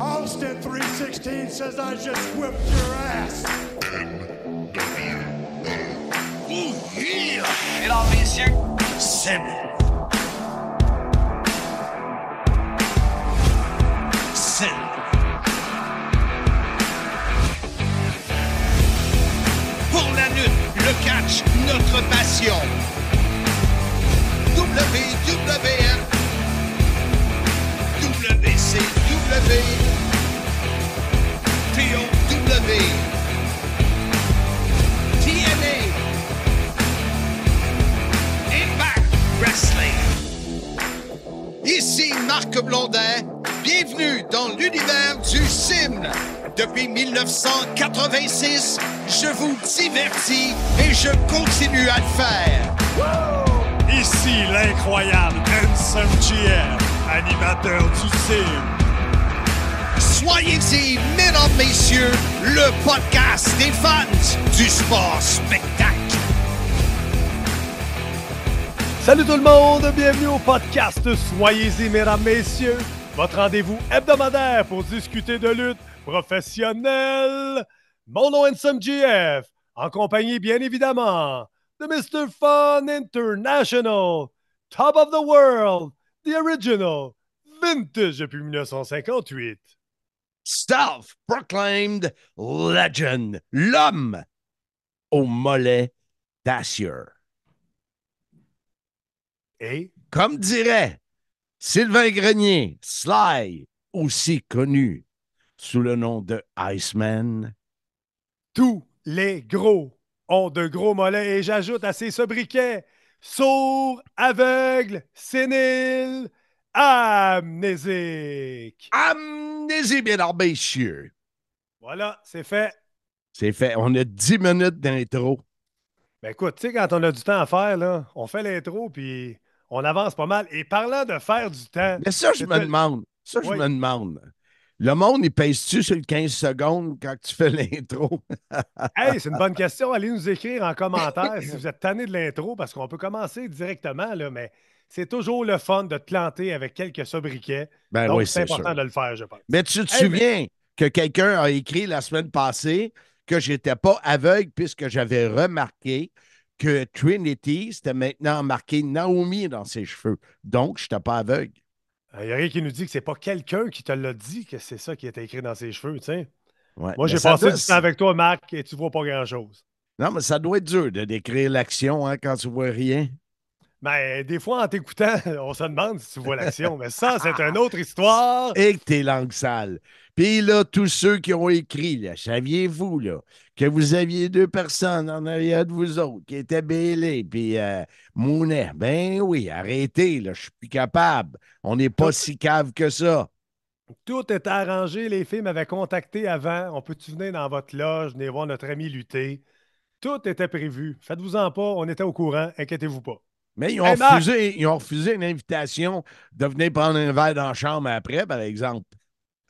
Austin 316 says I just whipped your ass. Ooh, yeah! Mesdames, messieurs, Sim. Sim. Pour la lutte, le catch, notre passion. WWF. WCW. TOW. TNA. Impact Wrestling. Ici Marc Blondin. Bienvenue dans l'univers du sim. Depuis 1986, je vous divertis et je continue à le faire. Ici l'incroyable Handsome GM, animateur du CIM. Soyez-y, mesdames, messieurs, le podcast des fans du sport spectacle. Salut tout le monde, bienvenue au podcast Soyez-y, mesdames, messieurs, votre rendez-vous hebdomadaire pour discuter de lutte professionnelle. Mon nom est GF, en compagnie bien évidemment de Mr. Fun International, Top of the World, The Original, Vintage depuis 1958. Self-proclaimed legend, l'homme au mollet d'acier. Et? Comme dirait Sylvain Grenier, Sly, aussi connu sous le nom de Iceman. tous les gros ont de gros mollets et j'ajoute à ces sobriquets sourds, aveugles, séniles, amnésiques. Amnésie, mesdames, messieurs. Voilà, c'est fait. C'est fait. On a 10 minutes d'intro. Ben écoute, tu sais, quand on a du temps à faire, là, on fait l'intro puis on avance pas mal. Et parlant de faire du temps, Mais ça, je me demande. Ça, je me demande. Le monde, il pèse-tu sur le 15 secondes quand tu fais l'intro? hey, c'est une bonne question. Allez nous écrire en commentaire si vous êtes tanné de l'intro parce qu'on peut commencer directement, là, mais c'est toujours le fun de te planter avec quelques sobriquets. Ben Donc, oui, c'est important sûr. de le faire, je pense. Mais tu te Hey, souviens que quelqu'un a écrit la semaine passée que j'étais pas aveugle puisque j'avais remarqué que Trinity, c'était maintenant marqué Naomi dans ses cheveux. Donc, je n'étais pas aveugle. Il y a rien qui nous dit que c'est pas quelqu'un qui te l'a dit que c'est ça qui était écrit dans ses cheveux, tu sais. Ouais. Moi, j'ai ça passé doit- du temps avec toi, Marc, et tu vois pas grand-chose. Non, mais ça doit être dur de décrire l'action hein, quand tu vois rien. Mais des fois, en t'écoutant, on se demande si tu vois l'action. Mais ça, c'est une autre histoire. Et que tes langues sales. Puis là, tous ceux qui ont écrit, là, saviez-vous là, que vous aviez deux personnes en arrière de vous autres qui étaient bêlées, puis euh, Mounet? Ben oui, arrêtez, je suis plus capable. On n'est pas si cave que ça. Tout était arrangé. Les filles m'avaient contacté avant. On peut-tu venir dans votre loge, venir voir notre ami lutter? Tout était prévu. Faites-vous-en pas. On était au courant. Inquiétez-vous pas. Mais ils ont, Hey, refusé, ils ont refusé une invitation de venir prendre un verre dans la chambre après, par exemple.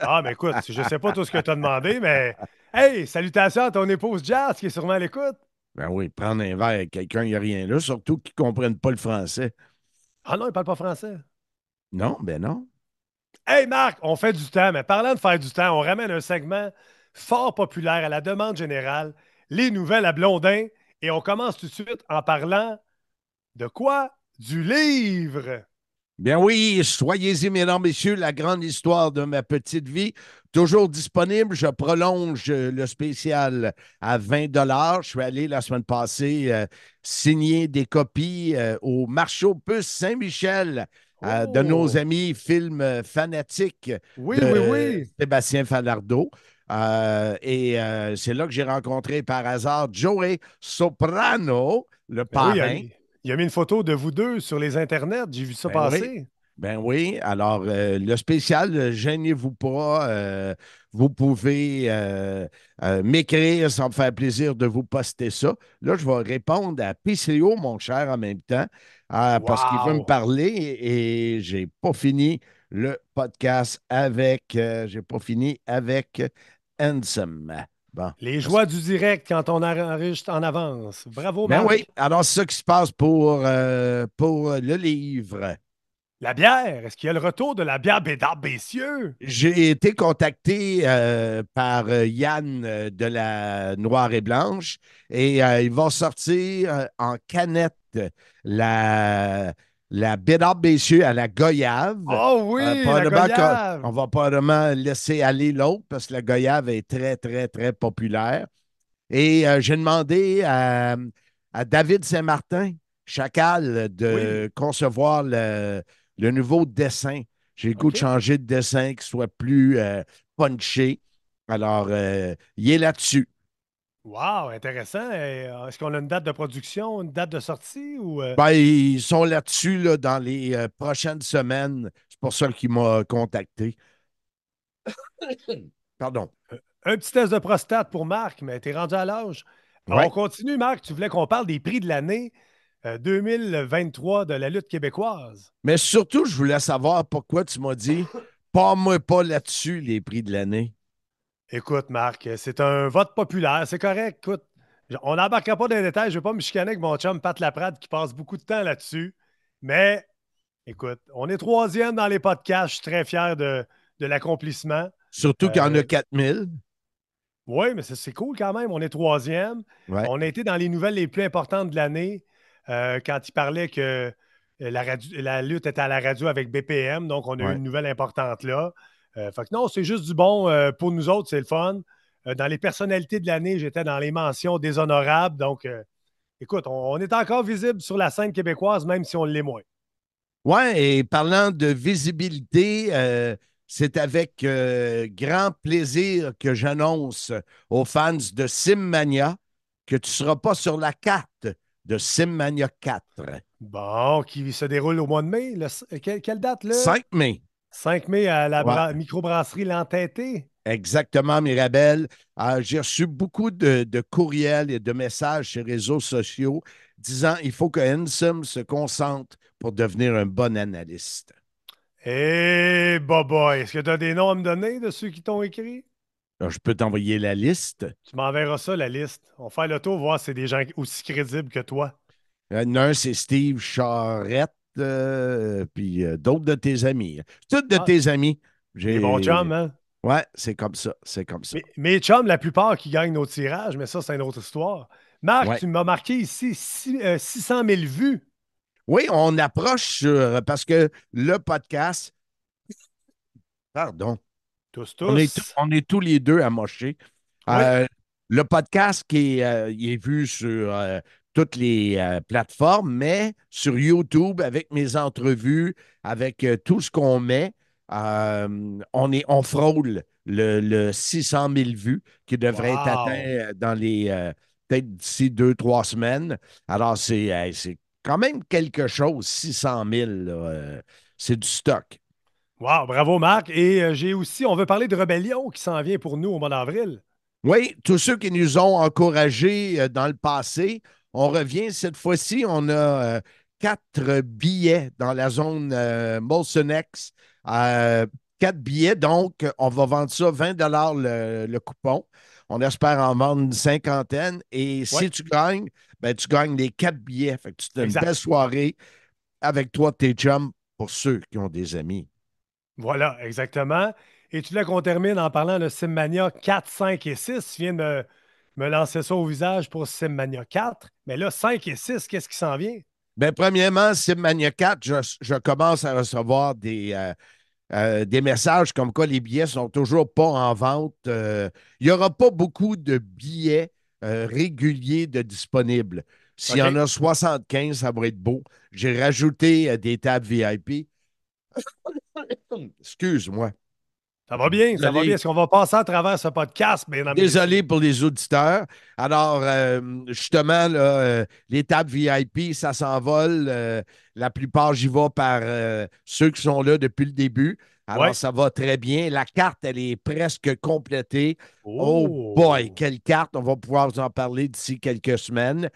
Ah, mais écoute, je sais pas tout ce que tu as demandé, mais hey, salutations à ton épouse Jazz qui est sûrement à l'écoute. Ben oui, prendre un verre avec quelqu'un, il n'y a rien là, surtout qu'ils ne comprennent pas le français. Ah non, il parle pas français. Non, ben non. Hey Marc, on fait du temps, mais parlant de faire du temps, on ramène un segment fort populaire à la demande générale, les nouvelles à Blondin, et on commence tout de suite en parlant de quoi? Du livre. Bien oui, soyez-y, mesdames, messieurs, la grande histoire de ma petite vie. Toujours disponible. Je prolonge euh, le spécial à 20 Je suis allé la semaine passée euh, signer des copies euh, au marché aux puces Saint-Michel euh, de Oh! nos amis films fanatiques Oui, de oui, oui. Sébastien Falardeau. Et c'est là que j'ai rencontré par hasard Joey Soprano, le Ben parrain. Il a mis une photo de vous deux sur les internets. J'ai vu ça Ben passer. Ben oui, alors euh, le spécial, euh, gênez-vous pas. euh, vous pouvez euh, m'écrire, ça me faire plaisir de vous poster ça. Là, je vais répondre à PCO, mon cher, en même temps, parce qu'il veut me parler et j'ai pas fini le podcast avec, j'ai pas fini avec Handsome. Bon. Les joies du direct quand on enregistre en avance. Bravo, Ben Marc. oui, alors c'est ça qui se passe pour, euh, pour le livre. La bière, est-ce qu'il y a le retour de la bière Bédard Bessieux? J'ai été contacté euh, par euh, Yann euh, de la Noire et Blanche et euh, ils vont sortir en canette la, la Bédard Bessieux à la Goyave. Oh oui, Euh, la Goyave. on va probablement laisser aller l'autre parce que la Goyave est très, très, très populaire. Et euh, j'ai demandé à, à David Saint-Martin, Chacal, de concevoir le, le nouveau dessin. J'ai le goût de changer de dessin qui soit plus euh, punché. Alors, euh, il est là-dessus. Wow, intéressant. Euh, Est-ce qu'on a une date de production, une date de sortie ou euh, Ben, ils sont là-dessus là, dans les euh, prochaines semaines. C'est pour ça qu'il m'a contacté. Pardon. un petit test de prostate pour Marc, mais t'es rendu à l'âge. Ouais. On continue, Marc. Tu voulais qu'on parle des prix de l'année euh, 2023 de la lutte québécoise. Mais surtout, je voulais savoir pourquoi tu m'as dit pas moi pas là-dessus les prix de l'année. Écoute, Marc, c'est un vote populaire. C'est correct. Écoute, on n'embarquera pas dans les détails. Je ne vais pas me chicaner avec mon chum Pat Laprade qui passe beaucoup de temps là-dessus. Mais écoute, on est troisième dans les podcasts. Je suis très fier de, de l'accomplissement. Surtout qu'il y en a Euh, 4000. Oui, mais c'est- cool quand même. On est troisième. Ouais. On a été dans les nouvelles les plus importantes de l'année euh, quand il parlait que euh, la, radio- la lutte était à la radio avec BPM. Donc, on a eu une nouvelle importante là. Euh, fait que non, c'est juste du bon euh, pour nous autres, c'est le fun. Euh, dans les personnalités de l'année, j'étais dans les mentions déshonorables. Donc, écoute, on, on est encore visible sur la scène québécoise, même si on l'est moins. Ouais, et parlant de visibilité, c'est avec grand plaisir que j'annonce aux fans de Simmania que tu ne seras pas sur la carte de Simmania 4. Bon, qui se déroule au mois de mai. Le quelle, quelle date, là? 5 mai. 5 mai à la Ouais. microbrasserie L'Entêté. Exactement, Mirabelle. Euh, J'ai reçu beaucoup de, de courriels et de messages sur les réseaux sociaux disant il faut que Hansom se concentre pour devenir un bon analyste. Eh, boy, est-ce que tu as des noms à me donner de ceux qui t'ont écrit? Alors, je peux t'envoyer la liste. Tu m'enverras ça, la liste. On va faire le tour, voir si c'est des gens aussi crédibles que toi. Euh, Un, c'est Steve Charette, euh, puis euh, d'autres de tes amis. Tous de Ah. tes amis. J'ai- Les bons chums, hein? Ouais, c'est comme ça. C'est comme ça. Mais- Mes chums, la plupart qui gagnent nos tirages, mais ça, c'est une autre histoire. Marc, Ouais. tu m'as marqué ici six- euh, 600 000 vues. Oui, on approche sur. Parce que le podcast. Pardon. Tous, tous. On est, tous- on est tous les deux amochés. Oui. Euh, le podcast qui est, euh, il est vu sur euh, toutes les euh, plateformes, mais sur YouTube, avec mes entrevues, avec euh, tout ce qu'on met, euh, on, est, on frôle le, le 600 000 vues qui devrait être atteint dans les peut-être d'ici deux, trois semaines. Alors, c'est quand même quelque chose, 600 000. là, euh, c'est du stock. Wow, bravo, Marc. Et j'ai aussi, on veut parler de Rébellion qui s'en vient pour nous au mois d'avril. Oui, tous ceux qui nous ont encouragés dans le passé, on revient cette fois-ci. On a euh, quatre billets dans la zone euh, Molson X. Euh, quatre billets, donc on va vendre ça 20 le, le coupon. On espère en vendre une cinquantaine. Et si tu gagnes, ben, tu gagnes les quatre billets. Fait que tu as une belle soirée avec toi, tes chums, pour ceux qui ont des amis. Voilà, exactement. Et tu voulais qu'on termine en parlant de Simmania 4, 5 et 6. Tu viens de me, me lancer ça au visage pour Simmania 4. Mais là, 5 et 6, qu'est-ce qui s'en vient? Bien, premièrement, Simmania 4, je, je commence à recevoir des, euh, euh, des messages comme quoi les billets sont toujours pas en vente. Euh, il n'y aura pas beaucoup de billets réguliers de disponibles. S'il y en a 75, ça va être beau. J'ai rajouté des tables VIP. Excuse-moi. Ça va bien, ça va bien. Est-ce qu'on va passer à travers ce podcast? Bien, dans mes- Désolé pour les auditeurs. Alors, euh, justement, là, euh, les tables VIP, ça s'envole. Euh, la plupart, j'y vais par ceux qui sont là depuis le début. Alors, Ouais. ça va très bien. La carte, elle est presque complétée. Oh, boy, quelle carte! On va pouvoir vous en parler d'ici quelques semaines.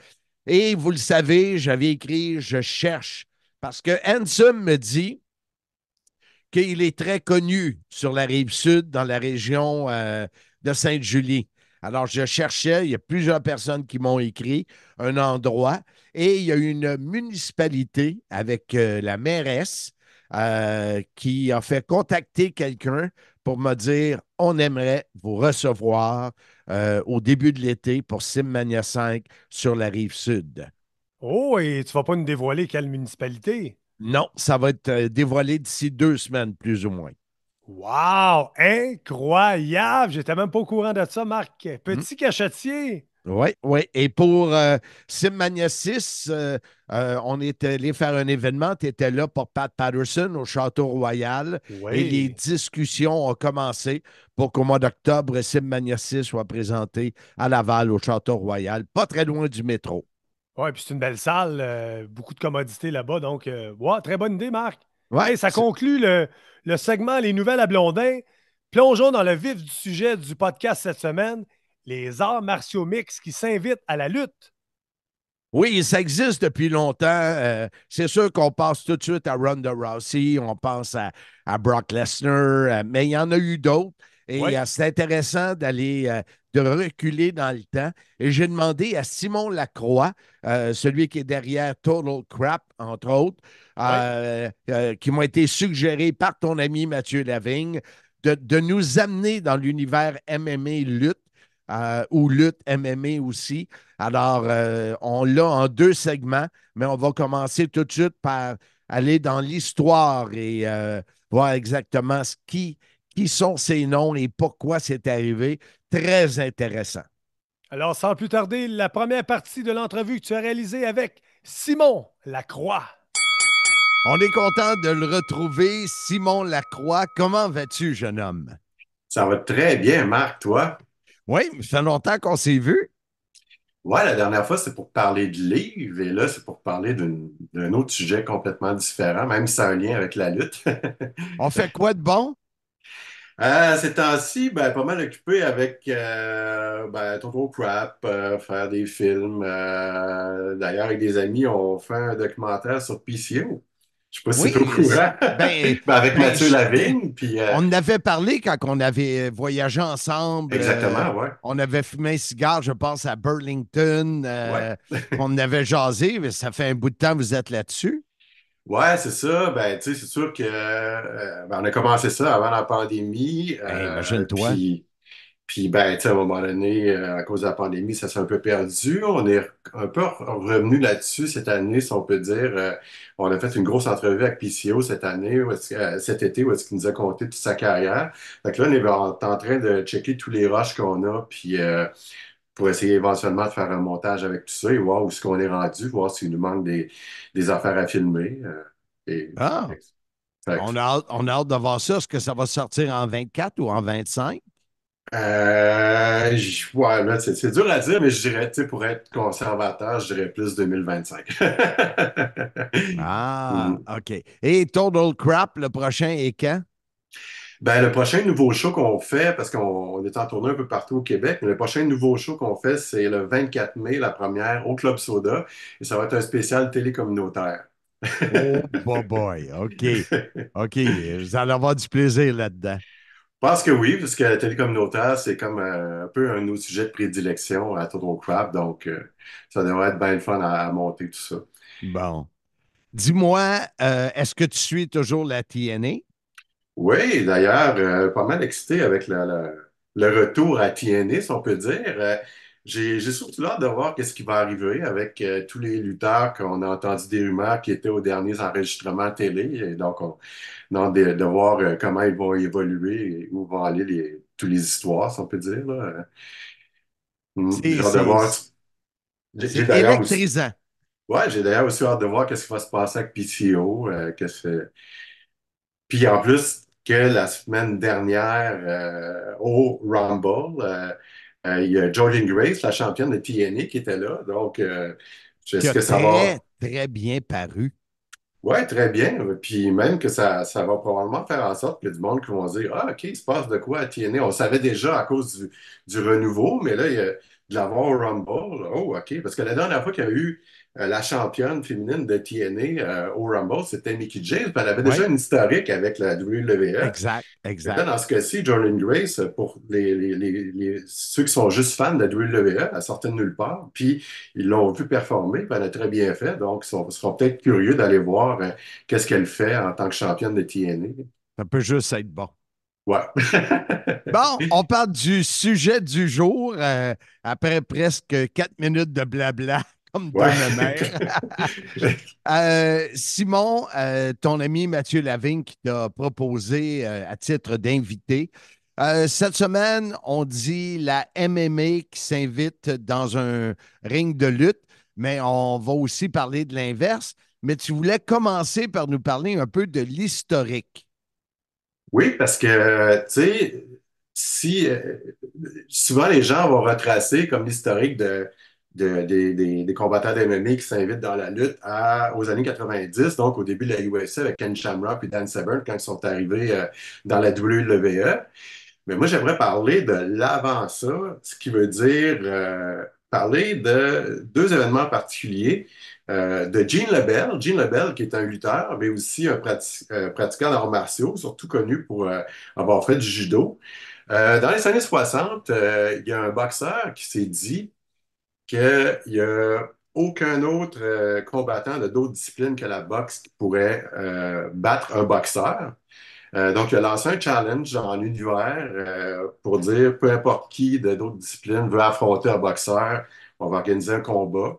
Et vous le savez, j'avais écrit Je cherche parce que Hanson me dit qu'il est très connu sur la rive sud, dans la région euh, de Sainte-Julie. Alors, je cherchais, il y a plusieurs personnes qui m'ont écrit un endroit et il y a une municipalité avec euh, la mairesse euh, qui a fait contacter quelqu'un pour me dire on aimerait vous recevoir au début de l'été pour Simmania 5 sur la rive sud. Oh, et tu vas pas nous dévoiler quelle municipalité? Non, ça va être euh, dévoilé d'ici deux semaines, plus ou moins. Wow! Incroyable! J'étais même pas au courant de ça, Marc. Petit cachetier. Oui, oui. Et pour euh, Simmania 6, euh, euh, on est allé faire un événement. Tu étais là pour Pat Patterson au Château Royal. Oui. Et les discussions ont commencé pour qu'au mois d'octobre, Simmania 6 soit présenté à Laval au Château Royal, pas très loin du métro. Oui, puis c'est une belle salle, euh, beaucoup de commodités là-bas. Donc, euh, très bonne idée, Marc. Ouais, Hey, ça conclut le, le segment Les nouvelles à Blondin. Plongeons dans le vif du sujet du podcast cette semaine, les arts martiaux mix qui s'invitent à la lutte. Oui, ça existe depuis longtemps. Euh, c'est sûr qu'on passe tout de suite à Ronda Rousey, on pense à, à Brock Lesnar, euh, mais il y en a eu d'autres. Et euh, c'est intéressant d'aller, euh, de reculer dans le temps. Et j'ai demandé à Simon Lacroix, euh, celui qui est derrière Total Crap, entre autres, euh, euh, qui m'ont été suggérés par ton ami Mathieu Lavigne, de, de nous amener dans l'univers MMA lutte. ou lutte MMA aussi. Alors, on l'a en deux segments, mais on va commencer tout de suite par aller dans l'histoire et voir exactement ce qui, qui sont ces noms et pourquoi c'est arrivé. Très intéressant. Alors, sans plus tarder, la première partie de l'entrevue que tu as réalisée avec Simon Lacroix. On est content de le retrouver. Simon Lacroix, comment vas-tu, jeune homme? Ça va très bien, Marc, toi? Oui, ça fait longtemps qu'on s'est vu. Ouais, la dernière fois, c'est pour parler de livres, et là, c'est pour parler d'un autre sujet complètement différent, même si ça a un lien avec la lutte. On fait quoi de bon? Euh, ces temps-ci, ben, pas mal occupé avec euh, ben, Total Crap, euh, faire des films. Euh, d'ailleurs, avec des amis, on fait un documentaire sur PCO. Je sais pas si Oui, tu es au courant. ben, Ben, avec Mathieu je- Lavigne, puis... euh, On en avait parlé quand on avait voyagé ensemble. exactement, ouais. On avait fumé un cigare, je pense, à Burlington. euh, on en avait jasé, mais ça fait un bout de temps que vous êtes là-dessus. Ouais, c'est ça. Ben, tu sais, c'est sûr que euh, ben, on a commencé ça avant la pandémie. Hey, euh, imagine-toi. Puis, puis, ben, tu sais, à un moment donné, euh, à cause de la pandémie, ça s'est un peu perdu. On est un peu revenu là-dessus cette année, si on peut dire. On a fait une grosse entrevue avec PCO cette année, où est-ce que- cet été, où est-ce qu'il nous a conté toute sa carrière. Fait que là, on est en, en train de checker tous les rushs qu'on a, puis euh, pour essayer éventuellement de faire un montage avec tout ça et voir où est-ce qu'on est rendu, voir s'il nous manque des, des affaires à filmer. euh, et, Ah. On a, hâte, on a hâte de voir ça. Est-ce que ça va sortir en 24 ou en 25? Euh, j- ouais, là, c'est c'est dur à dire, mais je dirais, tu sais, pour être conservateur, je dirais plus 2025. Ah, OK. Et Total Crap, le prochain est quand? Ben, le prochain nouveau show qu'on fait, parce qu'on on est en tournée un peu partout au Québec, mais le prochain nouveau show qu'on fait, c'est le 24 mai, la première au Club Soda, et ça va être un spécial télé communautaire. Oh, boy. OK. OK. Vous allez avoir du plaisir là-dedans. Je pense que oui, parce que la télé communautaire, c'est comme euh, un peu un nos sujets de prédilection à Total Crap, donc euh, ça devrait être bien le fun à, à monter tout ça. Bon. Dis-moi, euh, est-ce que tu suis toujours la TNA? Oui, d'ailleurs, euh, pas mal excité avec le, le- le retour à TNA, si on peut dire. Euh, j'ai, j'ai surtout hâte de voir qu'est-ce qui va arriver avec euh, tous les lutteurs qu'on a entendu des rumeurs qui étaient aux derniers enregistrements télé. Et donc, on, de, de voir euh, comment ils vont évoluer et où vont aller les, toutes les histoires, si on peut dire. là. Euh, hum, C'est- j'ai hâte de c'est- voir. J'ai, j'ai C'est d'ailleurs aussi, électrisant. ouais, j'ai d'ailleurs aussi hâte de voir qu'est-ce qui va se passer avec PCO. euh, qu'est-ce que- puis en plus que la semaine dernière euh, au Rumble, euh, euh, il y a Jordan Grace, la championne de TNA, qui était là. Donc, est-ce a que ça va? très, très bien paru. Ouais, très bien. Puis même que ça, ça va probablement faire en sorte que du monde qui vont dire Ah, OK, il se passe de quoi à TNA? On savait déjà à cause du, du renouveau, mais là, il y a de l'avoir au Rumble. Oh, OK. Parce que la dernière fois qu'il y a eu la championne féminine de TNA euh, au Rumble, c'était Mickey James. Elle avait déjà une historique avec la WWE. Exact, exact. dans ce cas-ci, Jordan Grace, pour les, les, les, ceux qui sont juste fans de la WWE, elle sortait de nulle part. Puis ils l'ont vu performer, puis elle a très bien fait. Donc, ils seront, peut-être curieux d'aller voir euh, qu'est-ce qu'elle fait en tant que championne de TNA. Ça peut juste être bon. Ouais. bon, on parle du sujet du jour après presque quatre minutes de blabla comme euh, Simon, euh, ton ami Mathieu Lavigne qui t'a proposé euh, à titre d'invité. cette semaine, on dit la MMA qui s'invite dans un ring de lutte, mais on va aussi parler de l'inverse. Mais tu voulais commencer par nous parler un peu de l'historique. Oui, parce que, tu sais, si souvent les gens vont retracer comme l'historique de des, combattants d'MMA qui s'invitent dans la lutte aux années 90, donc au début de la UFC avec Ken Shamrock et Dan Severn quand ils sont arrivés euh, dans la WWE. Mais moi, j'aimerais parler de l'avant ça, ce qui veut dire euh, parler de deux événements particuliers. Euh, de Gene Lebel, Gene Lebel qui est un lutteur, mais aussi un pratiquant d'arts martiaux, surtout connu pour avoir fait du judo. dans les années 60, il y a un boxeur qui s'est dit qu'il n'y a aucun autre euh, combattant de d'autres disciplines que la boxe qui pourrait euh, battre un boxeur. Euh, donc, il a lancé un challenge en univers pour dire peu importe qui de d'autres disciplines veut affronter un boxeur, on va organiser un combat.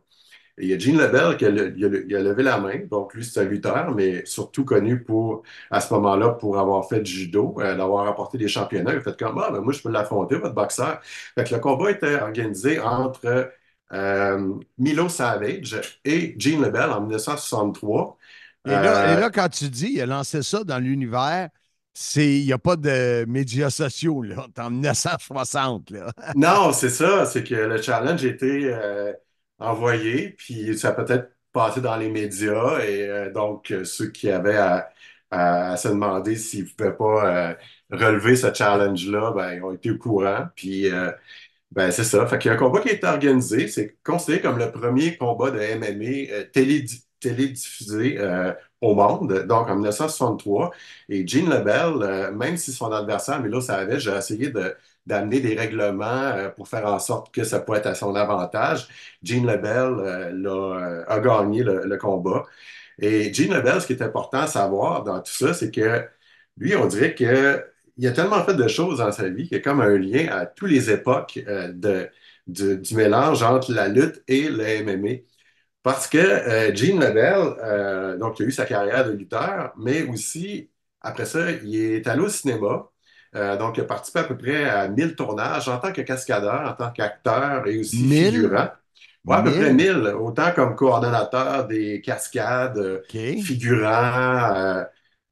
Il y a Gene Lebel qui a, levé la main. Donc, lui, c'est un lutteur, mais surtout connu pour, à ce moment-là, pour avoir fait du judo, d'avoir apporté des championnats. Il a fait comme, ah, ben, moi, je peux l'affronter, votre boxeur. Fait que le combat était organisé entre euh, Milo Savage et Gene Lebel en 1963. Et là, et là, quand tu dis, il a lancé ça dans l'univers, il n'y a pas de médias sociaux, là. en 1960. Là. non, c'est ça. C'est que le challenge a été euh, envoyé, puis ça a peut-être passé dans les médias. Et euh, donc, ceux qui avaient à, se demander s'ils ne pouvaient pas relever ce challenge-là, ben, ils ont été au courant. Puis ben, c'est ça. Fait qu'il y a un combat qui a été organisé. C'est considéré comme le premier combat de MMA euh, télédiffusé euh, au monde, donc en 1963. Et Gene Lebel, euh, même si son adversaire, Milo Savage, j'ai essayé d'amener des règlements pour faire en sorte que ça puisse être à son avantage. Gene Lebel a gagné le, le, combat. Et Gene Lebel, ce qui est important à savoir dans tout ça, c'est que lui, on dirait que il a tellement fait de choses dans sa vie qu'il y a comme un lien à toutes les époques euh, de, du mélange entre la lutte et le MMA. Parce que euh, Gene Lebel, euh, donc, il a eu sa carrière de lutteur, mais aussi, après ça, il est allé au cinéma. donc, il a participé à peu près à 1000 tournages en tant que cascadeur, en tant qu'acteur et aussi figurant. Ouais, à peu près 1000, autant comme coordonnateur des cascades, figurant,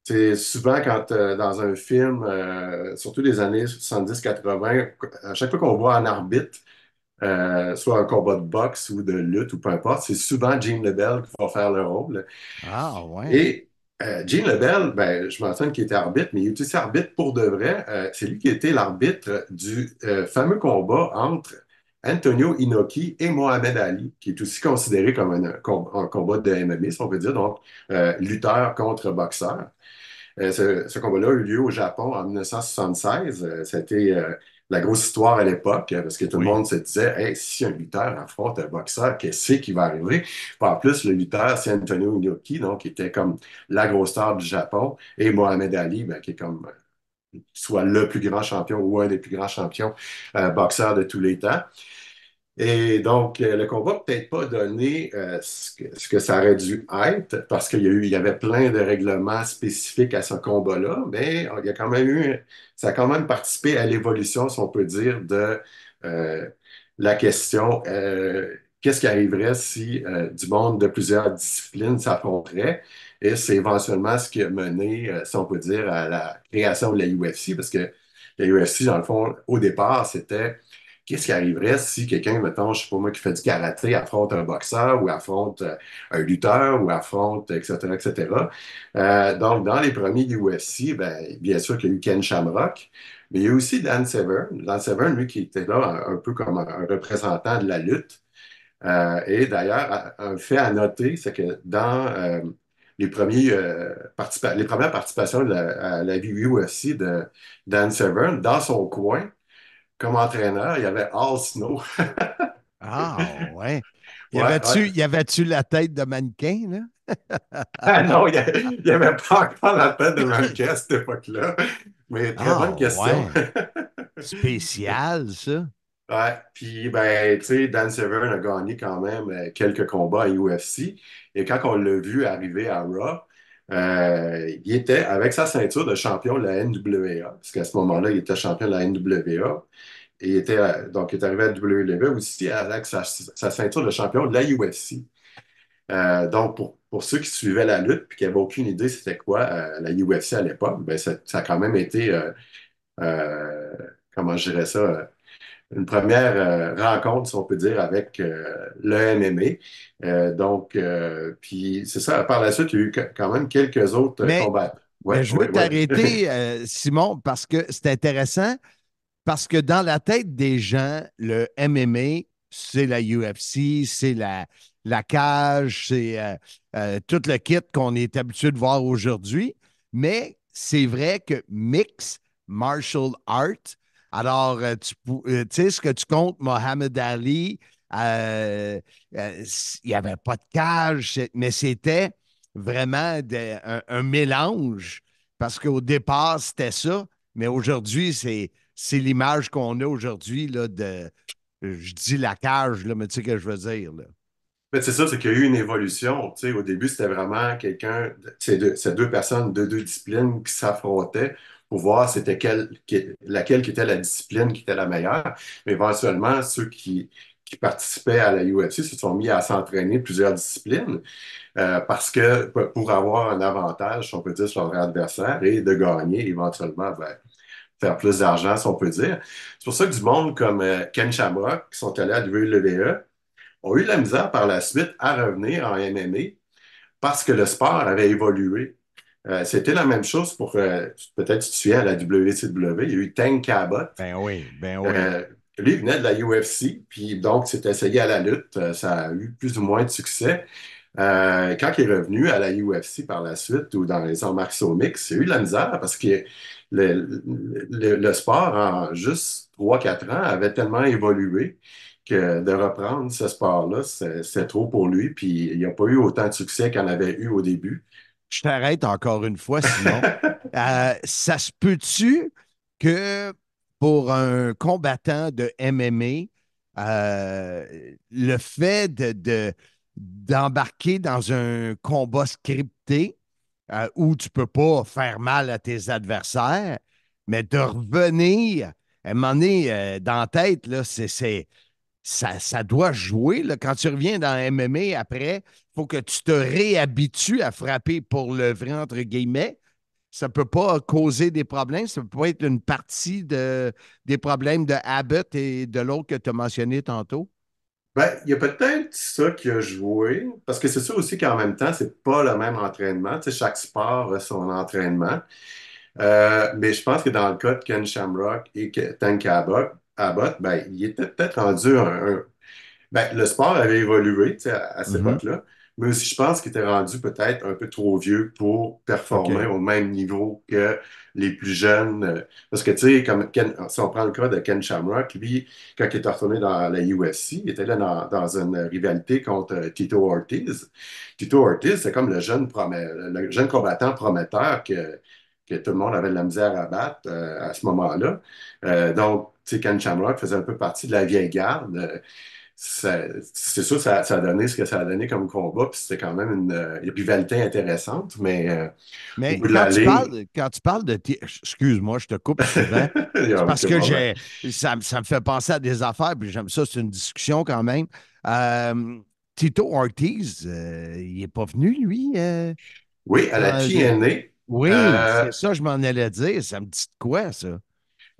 c'est souvent quand euh, dans un film, euh, surtout des années 70-80, à chaque fois qu'on voit un arbitre, euh, soit un combat de boxe ou de lutte ou peu importe, c'est souvent Gene Lebel qui va faire le rôle. Ah ouais. Et Gene Lebel, ben, je mentionne qu'il était arbitre, mais il est aussi arbitre pour de vrai. c'est lui qui était l'arbitre du fameux combat entre Antonio Inoki et Mohamed Ali, qui est aussi considéré comme un, un combat de MMA, si on peut dire, donc lutteur contre boxeur. Euh, ce, combat-là a eu lieu au Japon en 1976. C'était euh, la grosse histoire à l'époque, parce que tout le monde se disait si un lutteur affronte un boxeur, qu'est-ce qui va arriver? En plus, le lutteur, c'est Antonio Inoki, donc qui était comme la grosse star du Japon, et Mohamed Ali, ben, qui est comme soit le plus grand champion ou un des plus grands champions euh, boxeurs de tous les temps. Et donc, euh, le combat peut-être pas donné euh, ce, que, ça aurait dû être, parce qu'il y, y avait plein de règlements spécifiques à ce combat-là, mais il y a quand même eu, ça a quand même participé à l'évolution, si on peut dire, de euh, la question qu'est-ce qui arriverait si du monde de plusieurs disciplines s'affronterait? Et c'est éventuellement ce qui a mené, si on peut dire, à la création de la UFC, parce que la UFC, dans le fond, au départ, c'était Qu'est-ce qui arriverait si quelqu'un, mettons, je sais pas moi, qui fait du karaté, affronte un boxeur ou affronte euh, un lutteur ou affronte, etc., etc. Euh, donc, dans les premiers UFC, ben, bien sûr qu'il y a eu Ken Shamrock, mais il y a aussi Dan Severn. Dan Severn, lui, qui était là un, peu comme un, représentant de la lutte. Euh, et d'ailleurs, un fait à noter, c'est que dans les, premiers, les premières participations à la vie UFC de Dan Severn, dans son coin, comme entraîneur, il y avait Al Snow. ah, ouais. Y avait-tu la tête de mannequin, là? ah non, il n'y avait pas encore la tête de mannequin à cette époque-là. Mais très bonne ah, question. Spécial, ça. Ouais, puis ben, tu sais, Dan Severn a gagné quand même euh, quelques combats à UFC. Et quand on l'a vu arriver à Raw, euh, il était avec sa ceinture de champion de la NWA, parce qu'à ce moment-là, il était champion de la NWA. Il était, euh, donc, il est arrivé à WWE aussi avec sa, ceinture de champion de la UFC. donc, pour, pour, ceux qui suivaient la lutte et qui n'avaient aucune idée c'était quoi la UFC à l'époque, ben, ça, ça, a quand même été, comment je dirais ça, une première euh, rencontre, si on peut dire, avec euh, le MMA. Euh, donc, puis c'est ça. Par la suite, il y a eu quand même quelques autres combats. mais je veux t'arrêter, Simon, parce que c'est intéressant, parce que dans la tête des gens, le MMA, c'est la UFC, c'est la, la cage, c'est tout le kit qu'on est habitué de voir aujourd'hui. Mais c'est vrai que mix martial art, alors, euh, euh, tu sais, ce que tu comptes, Mohamed Ali, euh, il n'y avait pas de cage, mais c'était vraiment un, mélange parce qu'au départ, c'était ça, mais aujourd'hui, c'est, l'image qu'on a aujourd'hui de, je dis la cage, là, mais tu sais ce que je veux dire. Là. c'est ça, c'est qu'il y a eu une évolution. Au début, c'était vraiment quelqu'un, ces deux, deux personnes de deux disciplines qui s'affrontaient pour voir c'était laquelle était la discipline qui était la meilleure. Mais éventuellement, ceux qui, participaient à la UFC se sont mis à s'entraîner plusieurs disciplines euh, parce que pour avoir un avantage, on peut dire, sur leur adversaire et de gagner éventuellement, ben, faire plus d'argent, si on peut dire. C'est pour ça que du monde comme euh, Ken Shamrock, qui sont allés à WWE, ont eu la misère par la suite à revenir en MMA parce que le sport avait évolué. Euh, c'était la même chose pour, euh, peut-être tu te souviens, à la WCW, il y a eu Tank Cabot. Ben oui, ben oui. Euh, lui, il venait de la UFC, puis donc s'est essayé à la lutte. Ça a eu plus ou moins de succès. quand il est revenu à la UFC par la suite ou dans les arts martiaux mix, il a eu de la misère parce que le, le sport, en juste 3-4 ans, avait tellement évolué que de reprendre ce sport-là, c'est trop pour lui. Puis il n'y a pas eu autant de succès qu'il en avait eu au début. Je t'arrête encore une fois, sinon. Euh, ça se peut-tu que pour un combattant de MMA, euh, le fait de, d'embarquer dans un combat scripté euh, où tu ne peux pas faire mal à tes adversaires, mais de revenir, à un moment donné, dans la tête, là, c'est, ça, doit jouer. Quand tu reviens dans MMA après, il faut que tu te réhabitues à frapper pour le vrai, entre guillemets. Ça ne peut pas causer des problèmes. Ça peut être une partie de, des problèmes de Abbott et de l'autre que tu as mentionné tantôt. Ben, il y a peut-être ça qui a joué, parce que c'est sûr aussi qu'en même temps, c'est pas le même entraînement. Tu chaque sport a son entraînement. Euh, mais je pense que dans le cas de Ken Shamrock et Tank Abbott, Abbott, ben, il était peut-être rendu un, Ben, le sport avait évolué à, à cette mm-hmm. époque-là, mais aussi je pense qu'il était rendu peut-être un peu trop vieux pour performer au même niveau que les plus jeunes. Euh, parce que, tu sais, comme si on prend le cas de Ken Shamrock, lui, quand il est retourné dans la UFC, il était là dans, une rivalité contre euh, Tito Ortiz. Tito Ortiz, c'est comme le jeune, le jeune combattant prometteur que, que tout le monde avait de la misère à battre euh, à ce moment-là. donc, tu sais, Ken Shamrock faisait un peu partie de la vieille garde. Euh, c'est sûr, ça, ça, a donné ce que ça a donné comme combat, puis c'était quand même une, euh, rivalité intéressante, mais. Euh, mais quand, tu parles, quand, tu parles, de. Excuse-moi, je te coupe souvent. parce que j'ai, ça, ça, me fait penser à des affaires, puis j'aime ça, c'est une discussion quand même. Tito Ortiz, il n'est pas venu, lui? oui, à la TNA. Oui, c'est ça, je m'en allais dire. Ça me dit quoi, ça?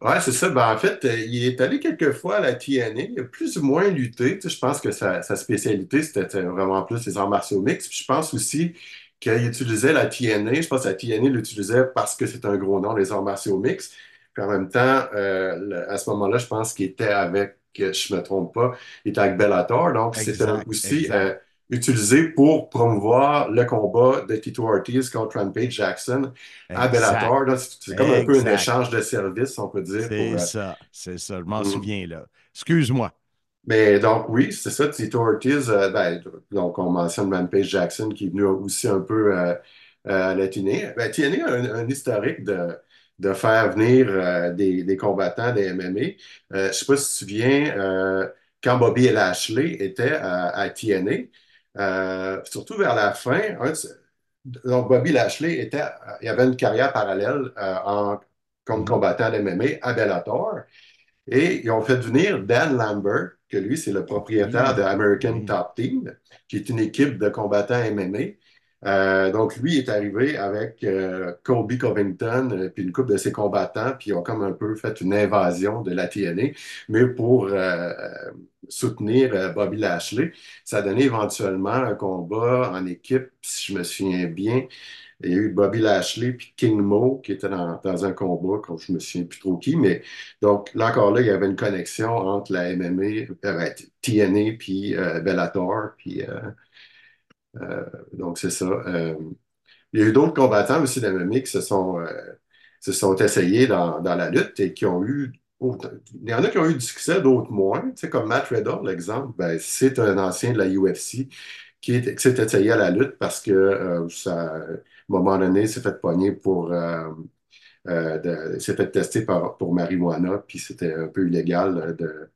Oui, c'est ça. Ben, en fait, euh, il est allé quelques fois à la TNA. Il a plus ou moins lutté. je pense que sa, spécialité, c'était vraiment plus les arts martiaux mix. je pense aussi qu'il utilisait la TNA. Je pense que la TNA l'utilisait parce que c'est un gros nom, les arts martiaux mix. Puis en même temps, euh, à ce moment-là, je pense qu'il était avec que je ne me trompe pas, il était avec Bellator. Donc, c'était Exact, aussi exact. Utilisé pour promouvoir le combat de Tito Ortiz contre Rampage Jackson à Exact. Bellator. C'est comme un peu un échange de services, on peut dire. C'est euh, ça, c'est ça. Je m'en Mm. souviens, là. Excuse-moi. Mais donc, oui, c'est ça, Tito Ortiz. euh, ben, donc, on mentionne Rampage Jackson qui est venu aussi un peu euh, à la TNA. Ben, TNA a un, un historique de, de faire venir euh, des, des combattants des MMA. Je ne sais pas si tu te souviens, quand Bobby Lashley étaient à, à TNA, euh, surtout vers la fin, donc Bobby Lashley était, il avait une carrière parallèle euh, en, comme Mhm. combattant de MMA à Bellator. Et ils ont fait venir Dan Lambert, que lui, c'est le propriétaire Oui. de American. Top Team, qui est une équipe de combattants MMA. Euh, donc, lui est arrivé avec euh, Colby Covington, euh, puis une couple de ses combattants, puis ils ont comme un peu fait une invasion de la TNA, mais pour euh, soutenir euh, Bobby Lashley. Ça a donné éventuellement un combat en équipe, si je me souviens bien. Il y a eu Bobby Lashley puis King Mo qui étaient dans, un combat, comme je me souviens plus trop qui, mais donc là encore là, il y avait une connexion entre la MMA, ben, TNA puis Bellator, puis donc c'est ça. Euh, il y a eu d'autres combattants aussi d'MMA qui se sont, euh, se sont essayés dans, la lutte et qui ont eu. Il y en a qui ont eu du succès, d'autres moins. Tu sais, comme Matt Riddle, l'exemple, ben, c'est un ancien de la UFC qui, est- qui s'est essayé à la lutte parce que euh, à un moment donné, s'est fait pogner pour. euh, euh, s'est fait tester par, pour marijuana, puis c'était un peu illégal de,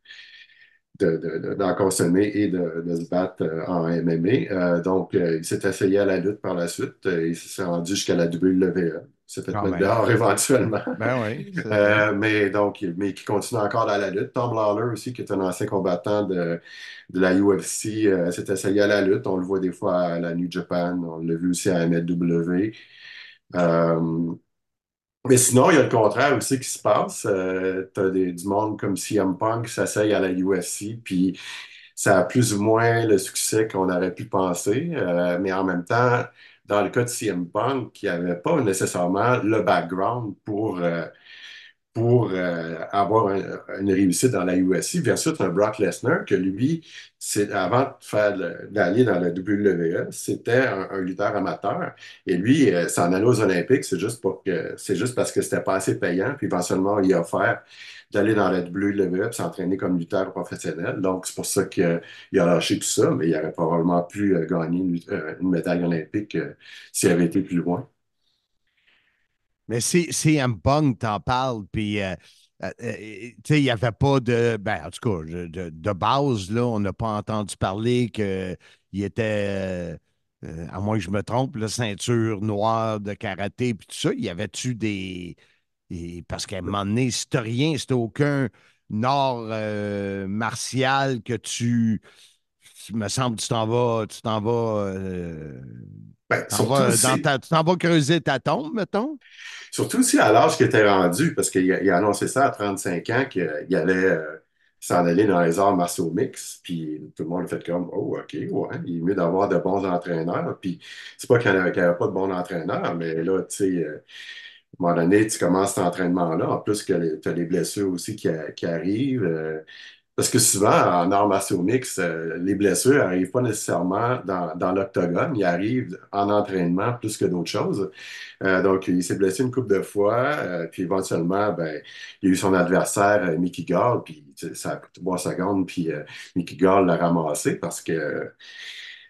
de- de- de- d'en consommer et de, de se battre euh, en MMA. Euh, donc, euh, il s'est essayé à la lutte par la suite. Euh, il s'est rendu jusqu'à la WWE. Il s'est fait Quand mettre même. dehors éventuellement. Ben oui. Euh, mais donc, mais qui continue encore dans la lutte. Tom Lawler aussi, qui est un ancien combattant de, de la UFC, s'est essayé à la lutte. On le voit des fois à la New Japan. On l'a vu aussi à MLW. Mais sinon, il y a le contraire aussi qui se passe. Euh, tu as du monde comme CM Punk qui s'essaye à la UFC, puis ça a plus ou moins le succès qu'on aurait pu penser. Euh, mais en même temps, dans le cas de CM Punk, il n'y avait pas nécessairement le background pour, euh, pour euh, avoir un- une réussite dans la UFC versus un Brock Lesnar que lui, avant d'aller dans la WWE, c'était un, lutteur amateur. Et lui, euh, s'en aller aux Olympiques, c'est juste pour que, c'est juste parce que c'était pas assez payant. Puis éventuellement, il a offert d'aller dans la WWE et s'entraîner comme lutteur professionnel. Donc, c'est pour ça qu'il a lâché tout ça, mais il aurait probablement pu euh, gagner une, euh, médaille olympique euh, s'il avait été plus loin. Mais c'est CM Punk, t'en parles, puis euh, euh, euh, il n'y avait pas de. Ben, en tout cas, de, de- base, là, on n'a pas entendu parler qu'il était, euh, euh, à moins que je me trompe, la ceinture noire de karaté, puis tout ça. Y avait-tu des. parce qu'à un moment donné, c'était rien, c'était aucun nord euh, martial que tu. Il me semble que tu t'en vas. Tu t'en vas. Ben, surtout dans ta- tu t'en vas creuser ta tombe, mettons? Surtout aussi à l'âge qu'il était rendu, parce qu'il a, il a annoncé ça à 35 ans qu'il allait euh, s'en aller dans les arts martiaux mix. Puis tout le monde a fait comme Oh, OK, ouais, il est mieux d'avoir de bons entraîneurs. Puis c'est pas qu'il n'y avait, y avait pas de bons entraîneurs, mais là, tu sais, euh, à un moment donné, tu commences cet entraînement-là. En plus que tu as les blessures aussi qui, qui arrivent. euh, parce que souvent, en arts martiaux euh, les blessures n'arrivent pas nécessairement dans, dans l'octogone, ils arrivent en entraînement plus que d'autres choses. Euh, donc, il s'est blessé une couple de fois, euh, puis éventuellement, ben, il y a eu son adversaire, euh, Mickey Gall, puis ça a pris trois secondes, puis euh, Mickey Gall l'a ramassé parce que